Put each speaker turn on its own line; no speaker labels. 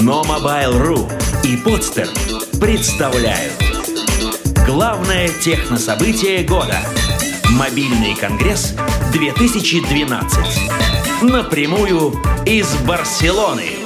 Но Mobile.ru и Подстер представляют. Главное технособытие года. Мобильный конгресс 2012 Напрямую из Барселоны.